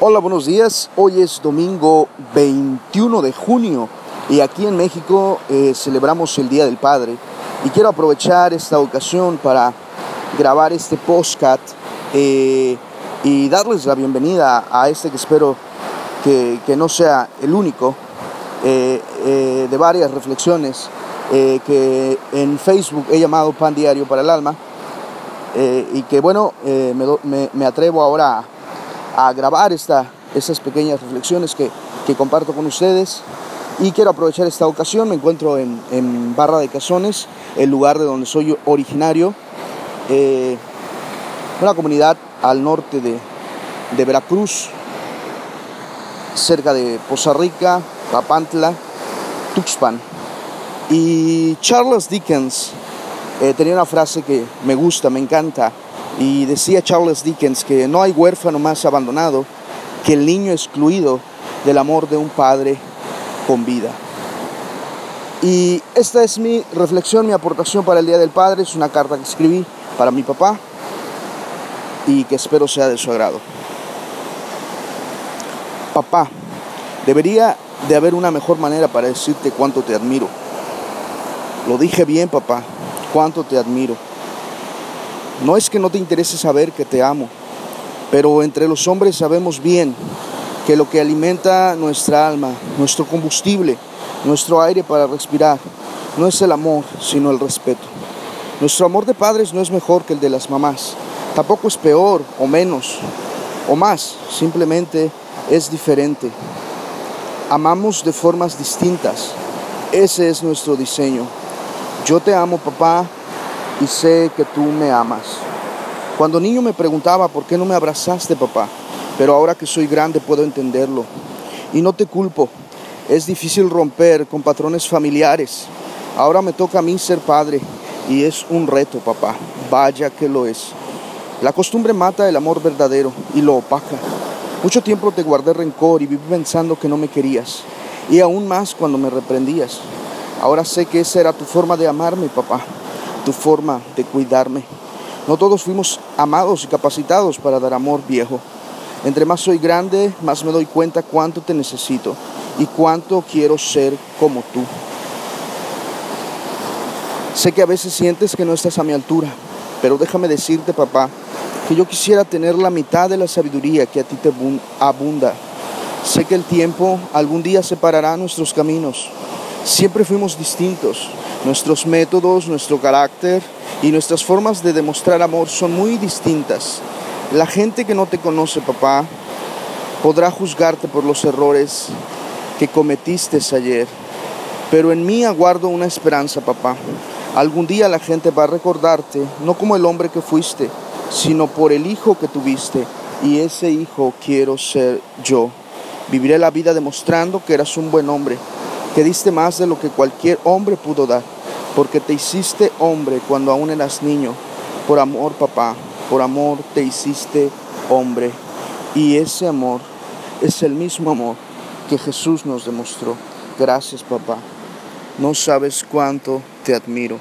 Hola, buenos días. Hoy es domingo 21 de junio y aquí en México eh, celebramos el Día del Padre. Y quiero aprovechar esta ocasión para grabar este postcat eh, y darles la bienvenida a este que espero que, no sea el único eh, de varias reflexiones que en Facebook he llamado Pan Diario para el Alma y que bueno, me, me atrevo ahora a a grabar esta, estas pequeñas reflexiones que, comparto con ustedes. Y quiero aprovechar esta ocasión, me encuentro en, Barra de Cazones, el lugar de donde soy originario, eh, una comunidad al norte de, Veracruz, cerca de Poza Rica, Papantla, Tuxpan. Y Charles Dickens eh, tenía una frase que me gusta, me encanta, y decía Charles Dickens que no hay huérfano más abandonado que el niño excluido del amor de un padre con vida. Y esta es mi reflexión, mi aportación para el Día del Padre. Es una carta que escribí para mi papá y que espero sea de su agrado. Papá, debería de haber una mejor manera para decirte cuánto te admiro. Lo dije bien, papá, cuánto te admiro. No es que no te interese saber que te amo, pero entre los hombres sabemos bien que lo que alimenta nuestra alma, nuestro combustible, nuestro aire para respirar, no es el amor, sino el respeto. Nuestro amor de padres no es mejor que el de las mamás, tampoco es peor o menos o más, simplemente es diferente. Amamos de formas distintas, ese es nuestro diseño. Yo te amo papá y sé que tú me amas. Cuando niño me preguntaba por qué no me abrazaste, papá, pero ahora que soy grande puedo entenderlo. Y no te culpo, es difícil romper con patrones familiares. Ahora me toca a mí ser padre y es un reto, papá. Vaya que lo es. La costumbre mata el amor verdadero y lo opaca. Mucho tiempo te guardé rencor y viví pensando que no me querías. Y aún más cuando me reprendías. Ahora sé que esa era tu forma de amarme, papá tu forma de cuidarme. No todos fuimos amados y capacitados para dar amor viejo. Entre más soy grande, más me doy cuenta cuánto te necesito y cuánto quiero ser como tú. Sé que a veces sientes que no estás a mi altura, pero déjame decirte, papá, que yo quisiera tener la mitad de la sabiduría que a ti te abunda. Sé que el tiempo algún día separará nuestros caminos. Siempre fuimos distintos, Nuestros métodos, nuestro carácter y nuestras formas de demostrar amor son muy distintas. La gente que no te conoce, papá, podrá juzgarte por los errores que cometiste ayer. Pero en mí aguardo una esperanza, papá. Algún día la gente va a recordarte, no como el hombre que fuiste, sino por el hijo que tuviste. Y ese hijo quiero ser yo. Viviré la vida demostrando que eras un buen hombre que diste más de lo que cualquier hombre pudo dar, porque te hiciste hombre cuando aún eras niño. Por amor, papá, por amor te hiciste hombre. Y ese amor es el mismo amor que Jesús nos demostró. Gracias, papá. No sabes cuánto te admiro.